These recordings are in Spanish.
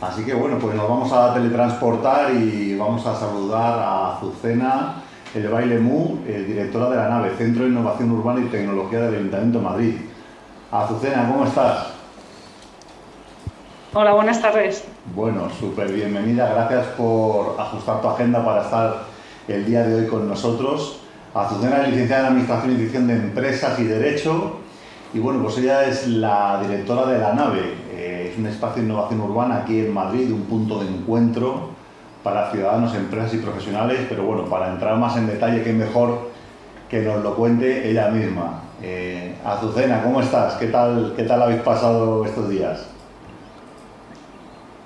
Así que bueno, pues nos vamos a teletransportar y vamos a saludar a Azucena El Baile Mu, eh, directora de la nave, Centro de Innovación Urbana y Tecnología del Ayuntamiento de Madrid. Azucena, ¿cómo estás? Hola, buenas tardes. Bueno, súper bienvenida. Gracias por ajustar tu agenda para estar el día de hoy con nosotros. Azucena es licenciada en Administración y Dirección de Empresas y Derecho. Y bueno, pues ella es la directora de la nave. Es un espacio de innovación urbana aquí en Madrid, un punto de encuentro para ciudadanos, empresas y profesionales. Pero bueno, para entrar más en detalle, qué mejor que nos lo cuente ella misma. Eh, Azucena, ¿cómo estás? ¿Qué tal, ¿Qué tal habéis pasado estos días?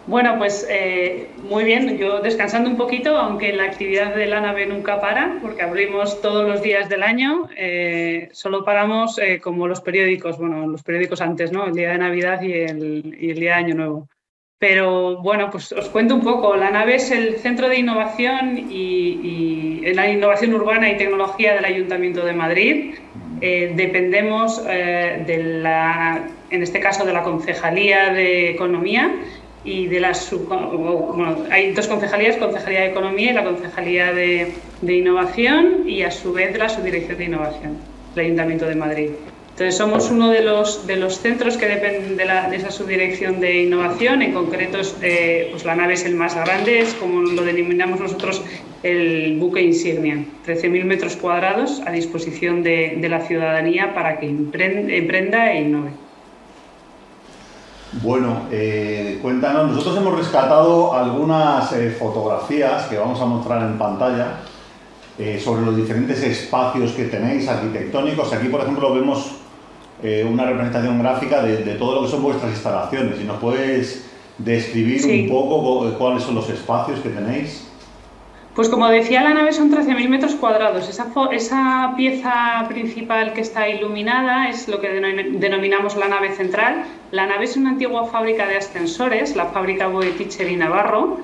Bueno, pues eh, muy bien, yo descansando un poquito, aunque la actividad de la nave nunca para, porque abrimos todos los días del año, eh, solo paramos eh, como los periódicos, bueno, los periódicos antes, ¿no? El día de Navidad y el, día de Año Nuevo. Pero bueno, pues os cuento un poco. La nave es el centro de innovación y, y la innovación urbana y tecnología del Ayuntamiento de Madrid. dependemos de la, en este caso, de la Concejalía de Economía y de las bueno, hay dos concejalías, Concejalía de Economía y la Concejalía de, de, Innovación y a su vez la Subdirección de Innovación, el Ayuntamiento de Madrid. Entonces somos uno de los, de los centros que dependen de, la, esa subdirección de innovación, en concreto eh, pues la nave es el más grande, es como lo denominamos nosotros el buque insignia, 13.000 metros cuadrados a disposición de, de la ciudadanía para que emprenda e innove. Bueno, eh, cuéntanos, nosotros hemos rescatado algunas eh, fotografías que vamos a mostrar en pantalla eh, sobre los diferentes espacios que tenéis arquitectónicos. Aquí, por ejemplo, vemos una representación gráfica de, de, todo lo que son vuestras instalaciones. Si nos puedes describir sí. un poco cuáles son los espacios que tenéis. Pues como decía, la nave son 13.000 metros cuadrados. Esa, pieza principal que está iluminada es lo que denominamos la nave central. La nave es una antigua fábrica de ascensores, la fábrica Boeticher y Navarro,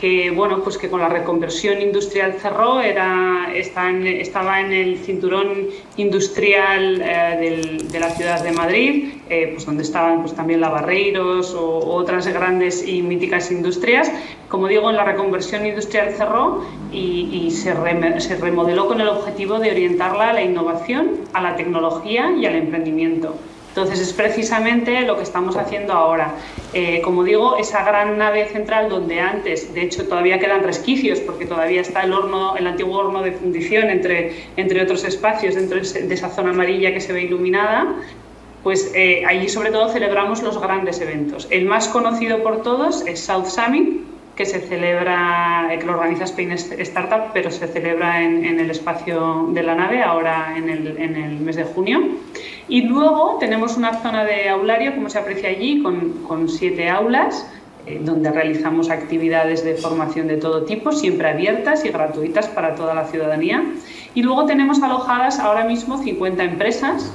que bueno, pues que con la reconversión industrial cerró, era, está en, estaba en el cinturón industrial eh, del, de la ciudad de Madrid, eh, pues donde estaban pues, también lavarreiros o, o otras grandes y míticas industrias. Como digo, en la reconversión industrial cerró y, y se, re, se remodeló con el objetivo de orientarla a la innovación, a la tecnología y al emprendimiento. Entonces es precisamente lo que estamos haciendo ahora. Eh, como digo, esa gran nave central donde antes, de hecho todavía quedan resquicios porque todavía está el horno, el antiguo horno de fundición entre, entre otros espacios dentro de esa zona amarilla que se ve iluminada, pues eh, allí sobre todo celebramos los grandes eventos. El más conocido por todos es South Summit, que se celebra, que lo organiza Spain Startup, pero se celebra en, en el espacio de la nave ahora en el, en el, mes de junio. Y luego tenemos una zona de aulario, como se aprecia allí, con, con siete aulas, eh, donde realizamos actividades de formación de todo tipo, siempre abiertas y gratuitas para toda la ciudadanía. Y luego tenemos alojadas ahora mismo 50 empresas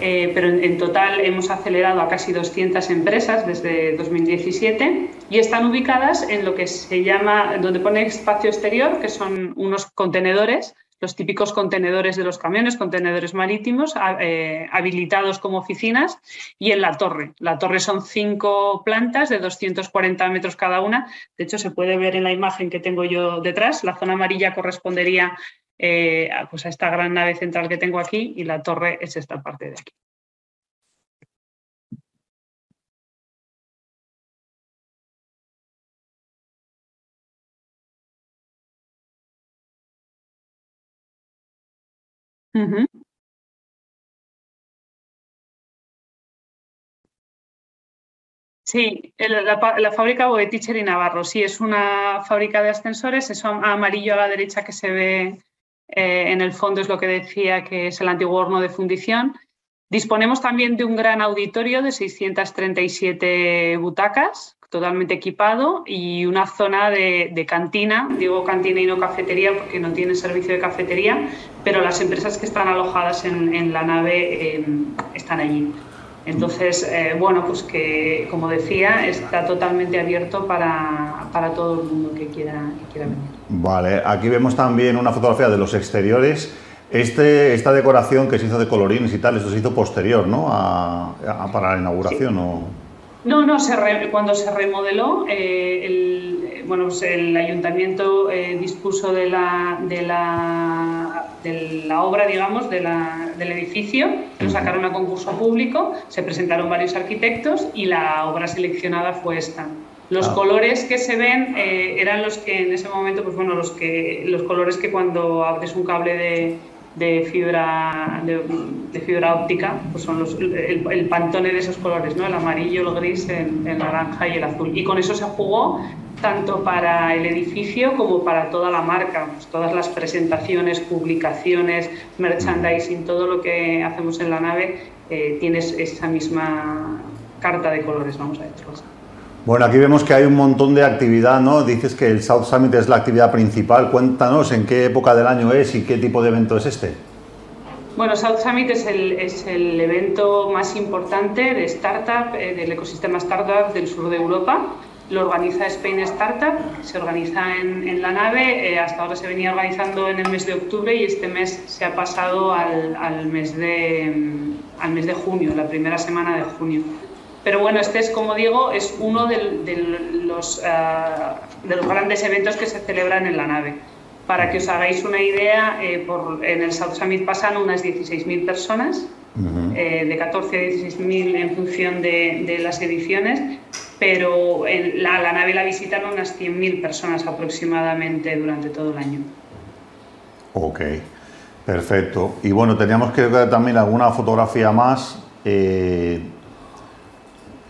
eh, pero en, en, total hemos acelerado a casi 200 empresas desde 2017 y están ubicadas en lo que se llama, donde pone espacio exterior, que son unos contenedores, los típicos contenedores de los camiones, contenedores marítimos, eh, habilitados como oficinas, y en la torre. La torre son cinco plantas de 240 metros cada una. De hecho, se puede ver en la imagen que tengo yo detrás. La zona amarilla correspondería eh, pues a esta gran nave central que tengo aquí y la torre es esta parte de aquí. Sí, la, la fábrica Boeticher y Navarro, sí, es una fábrica de ascensores, eso amarillo a la derecha que se ve eh, en el fondo es lo que decía que es el antiguo horno de fundición. Disponemos también de un gran auditorio de 637 butacas, totalmente equipado, y una zona de, de, cantina, digo cantina y no cafetería porque no tiene servicio de cafetería, pero las empresas que están alojadas en, en la nave eh, están allí. Entonces, eh, bueno, pues que, como decía, está totalmente abierto para, para todo el mundo que quiera, que quiera, venir. Vale, aquí vemos también una fotografía de los exteriores. Este, esta decoración que se hizo de colorines y tal, esto se hizo posterior, ¿no? A, a, para la inauguración, sí. ¿o? No, no, cuando se remodeló, eh, el, bueno, pues el ayuntamiento eh, dispuso de la, de, la, de la obra, digamos, de la, del edificio, lo sacaron a concurso público, se presentaron varios arquitectos y la obra seleccionada fue esta. Los ah. colores que se ven eh, eran los que en ese momento, pues bueno, los, que, los colores que cuando abres un cable de, de fibra, de, fibra óptica, pues son los, el, pantone de esos colores, ¿no? el amarillo, el gris, el, naranja y el azul. Y con eso se jugó tanto para el edificio como para toda la marca, pues todas las presentaciones, publicaciones, merchandising, todo lo que hacemos en la nave, eh, tienes esa misma carta de colores, vamos a decirlo así. Bueno, aquí vemos que hay un montón de actividad, ¿no? Dices que el South Summit es la actividad principal. Cuéntanos en qué época del año es y qué tipo de evento es este. Bueno, South Summit es el, es el evento más importante de startup, eh, del ecosistema startup del sur de Europa. Lo organiza Spain Startup, se organiza en, en la nave. Eh, hasta ahora se venía organizando en el mes de octubre y este mes se ha pasado al, al mes, de, mm, al mes de junio, la primera semana de junio. Pero bueno, este es, como digo, es uno de, los, eh, de los grandes eventos que se celebran en la nave. Para que os hagáis una idea, eh, por, en el South Summit pasan unas 16.000 personas, eh, de 14 a 16.000 en función de, las ediciones, pero en la, la nave la visitan unas 100.000 personas aproximadamente durante todo el año. Ok, perfecto. Y bueno, teníamos que ver también alguna fotografía más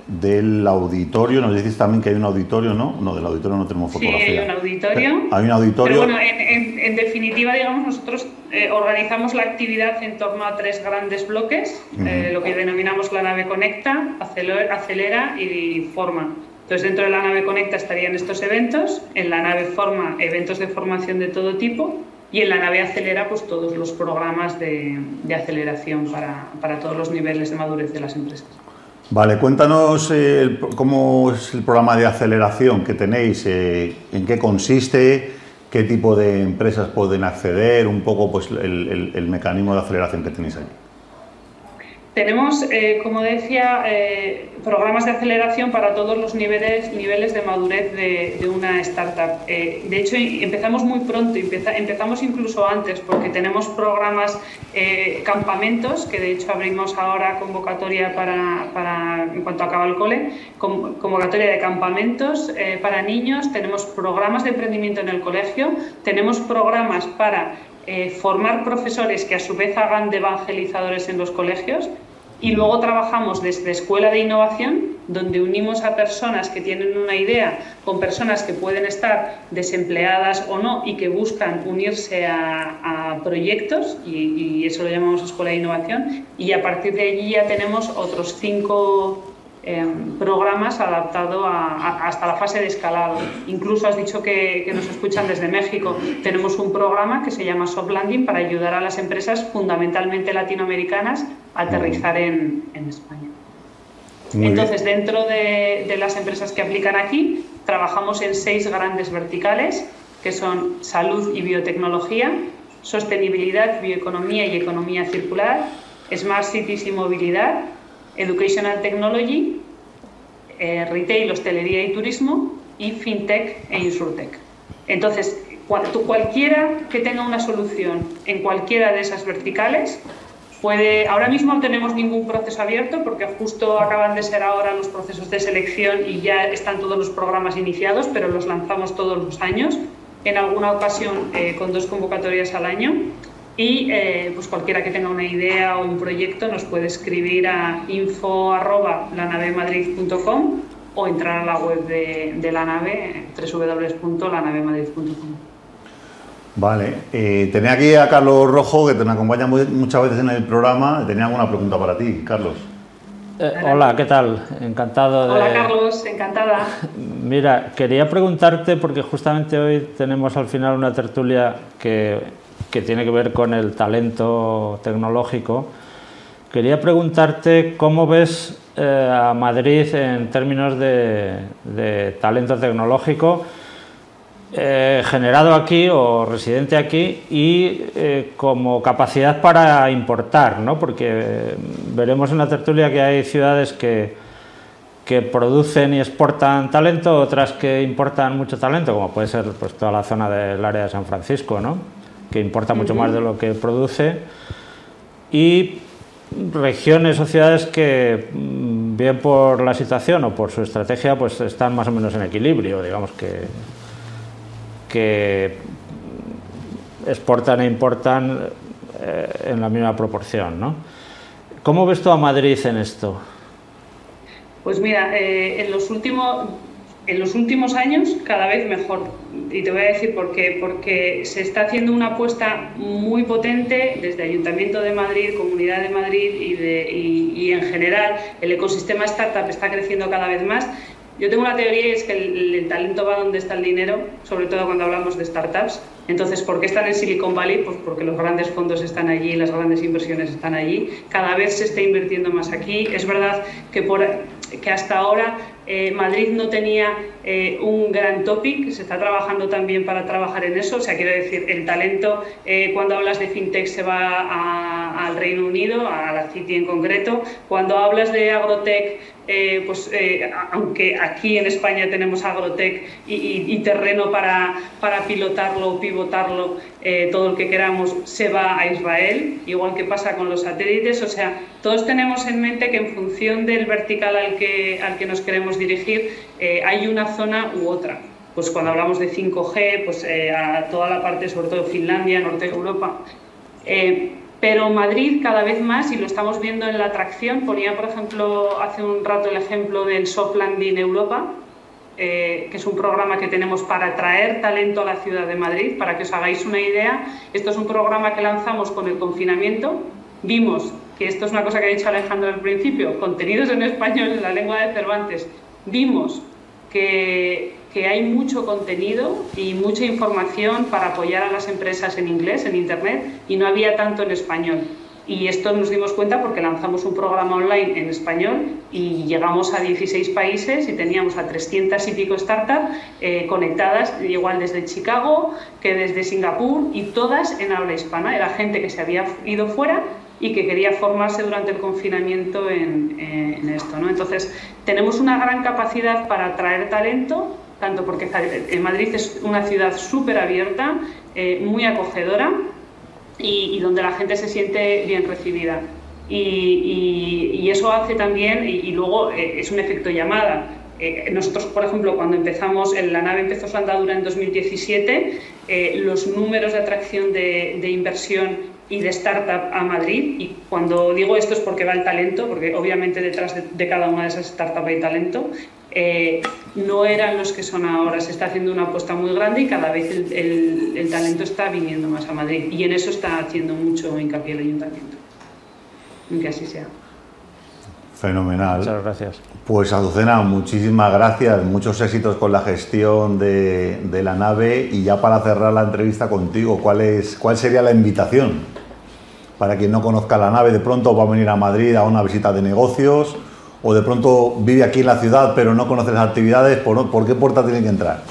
del auditorio. Nos dices también que hay un auditorio, ¿no? No, del auditorio no tenemos fotografía. Sí, hay un auditorio. hay un auditorio. Pero bueno, en, definitiva, digamos, nosotros eh, organizamos la actividad en torno a tres grandes bloques, eh, lo que denominamos la nave Conecta, Acelera y Forma. Entonces, dentro de la nave Conecta estarían estos eventos, en la nave Forma, eventos de formación de todo tipo, y en la nave Acelera, pues todos los programas de, de aceleración para, para todos los niveles de madurez de las empresas. Vale, cuéntanos eh, cómo es el programa de aceleración que tenéis, eh, en qué consiste, qué tipo de empresas pueden acceder, un poco pues el mecanismo de aceleración que tenéis ahí. Tenemos, eh, como decía, eh, programas de aceleración para todos los niveles, niveles de madurez de, una startup. Eh, de hecho, empezamos muy pronto, empezamos incluso antes, porque tenemos programas, campamentos, que de hecho abrimos ahora convocatoria para, en cuanto acaba el cole, convocatoria de campamentos para niños, tenemos programas de emprendimiento en el colegio, tenemos programas para formar profesores que a su vez hagan de evangelizadores en los colegios y luego trabajamos desde Escuela de Innovación, donde unimos a personas que tienen una idea con personas que pueden estar desempleadas o no y que buscan unirse a, proyectos, y, eso lo llamamos Escuela de Innovación, y a partir de allí ya tenemos otros cinco programas adaptados hasta la fase de escalado. Incluso has dicho que, que, nos escuchan desde México. Tenemos un programa que se llama Soft Landing para ayudar a las empresas fundamentalmente latinoamericanas aterrizar en, España. Entonces, dentro de, las empresas que aplican aquí, trabajamos en seis grandes verticales, que son salud y biotecnología, sostenibilidad, bioeconomía y economía circular, smart cities y movilidad, educational technology, eh, retail, hostelería y turismo, y fintech e insurtech. Entonces, cualquiera que tenga una solución en cualquiera de esas verticales Puede, ahora mismo no tenemos ningún proceso abierto porque justo acaban de ser ahora los procesos de selección y ya están todos los programas iniciados, pero los lanzamos todos los años, en alguna ocasión eh, con dos convocatorias al año. Y eh, pues cualquiera que tenga una idea o un proyecto nos puede escribir a info.lanavemadrid.com o entrar a la web de, de la nave, www.lanavemadrid.com. Vale, eh, tenía aquí a Carlos Rojo, que te acompaña muchas veces en el programa. Tenía alguna pregunta para ti, Carlos. Eh, hola, ¿qué tal? Encantado de... Hola, Carlos, encantada. Mira, quería preguntarte, porque justamente hoy tenemos al final una tertulia que, que tiene que ver con el talento tecnológico. Quería preguntarte cómo ves eh, a Madrid en términos de, talento tecnológico eh, generado aquí o residente aquí y eh, como capacidad para importar, ¿no? porque veremos en la tertulia que hay ciudades que, que producen y exportan talento, otras que importan mucho talento, como puede ser pues, toda la zona del área de San Francisco, ¿no? Que importa mucho más de lo que produce, y regiones o ciudades que, mm, bien por la situación o por su estrategia, pues están más o menos en equilibrio, digamos que, que exportan e importan eh, en la misma proporción. ¿no? ¿Cómo ves tú a Madrid en esto? Pues mira, eh, en, los últimos, en los últimos años cada vez mejor. Y te voy a decir por qué. Porque se está haciendo una apuesta muy potente desde Ayuntamiento de Madrid, Comunidad de Madrid y, de, y, en general el ecosistema startup está creciendo cada vez más. Yo tengo una teoría y es que el, el, talento va donde está el dinero, sobre todo cuando hablamos de startups. Entonces, ¿por qué están en Silicon Valley? Pues porque los grandes fondos están allí, las grandes inversiones están allí. Cada vez se está invirtiendo más aquí. Es verdad que por que hasta ahora eh, Madrid no tenía eh, un gran topic, se está trabajando también para trabajar en eso, o sea, quiero decir, el talento, eh, cuando hablas de fintech se va al Reino Unido, a la City en concreto, cuando hablas de agrotech, pues aunque aquí en España tenemos agrotech y, terreno para, para pilotarlo, pivotarlo, todo el que queramos, se va a Israel, igual que pasa con los satélites, o sea, todos tenemos en mente que en función del vertical al que, al que nos queremos dirigir, eh, hay una zona u otra. Pues cuando hablamos de 5G, pues eh, a toda la parte, sobre todo Finlandia, norte de Europa. Eh, pero Madrid cada vez más, y lo estamos viendo en la atracción, ponía por ejemplo hace un rato el ejemplo del Soft Landing Europa, que es un programa que tenemos para atraer talento a la ciudad de Madrid. Para que os hagáis una idea, esto es un programa que lanzamos con el confinamiento. Vimos que esto es una cosa que ha dicho Alejandro al principio, contenidos en español en la lengua de Cervantes, vimos que, que, hay mucho contenido y mucha información para apoyar a las empresas en inglés, en Internet, y no había tanto en español. Y esto nos dimos cuenta porque lanzamos un programa online en español y llegamos a 16 países y teníamos a 300 y pico startups eh, conectadas, igual desde Chicago que desde Singapur y todas en habla hispana. Era gente que se había ido fuera y que quería formarse durante el confinamiento en, esto. ¿no? Entonces, tenemos una gran capacidad para atraer talento, tanto porque en Madrid es una ciudad súper abierta, eh, muy acogedora y, donde la gente se siente bien recibida. Y, eso hace también, y, luego eh, es un efecto llamada. Eh, nosotros, por ejemplo, cuando empezamos, la nave empezó su andadura en 2017, los números de atracción de, de inversión y de startup a Madrid. Y cuando digo esto es porque va el talento, porque obviamente detrás de, cada una de esas startups hay talento. Eh, no eran los que son ahora. Se está haciendo una apuesta muy grande y cada vez el, el, talento está viniendo más a Madrid. Y en eso está haciendo mucho hincapié el ayuntamiento. En que así sea. Fenomenal. Muchas gracias. Pues Azucena, muchísimas gracias, muchos éxitos con la gestión de, de, la nave y ya para cerrar la entrevista contigo, ¿cuál, es, ¿cuál sería la invitación? Para quien no conozca la nave, de pronto va a venir a Madrid a una visita de negocios o de pronto vive aquí en la ciudad pero no conoce las actividades, ¿por, ¿por qué puerta tiene que entrar?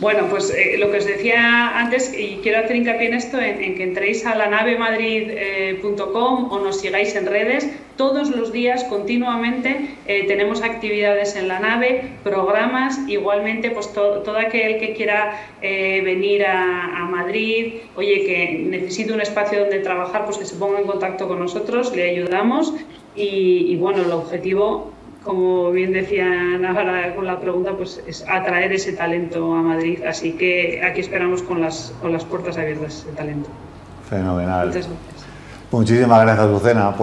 Bueno, pues eh, lo que os decía antes, y quiero hacer hincapié en esto, en, que entréis a la navemadrid.com o nos sigáis en redes. Todos los días, continuamente, eh, tenemos actividades en la nave, programas, igualmente, pues todo aquel que quiera eh, venir a, Madrid, oye, que necesite un espacio donde trabajar, pues que se ponga en contacto con nosotros, le ayudamos. Y, y bueno, el objetivo como bien decían ahora con la pregunta, pues es atraer ese talento a Madrid. Así que aquí esperamos con las, con las puertas abiertas ese talento. Fenomenal. Muchas gracias. Muchísimas gracias, Lucena.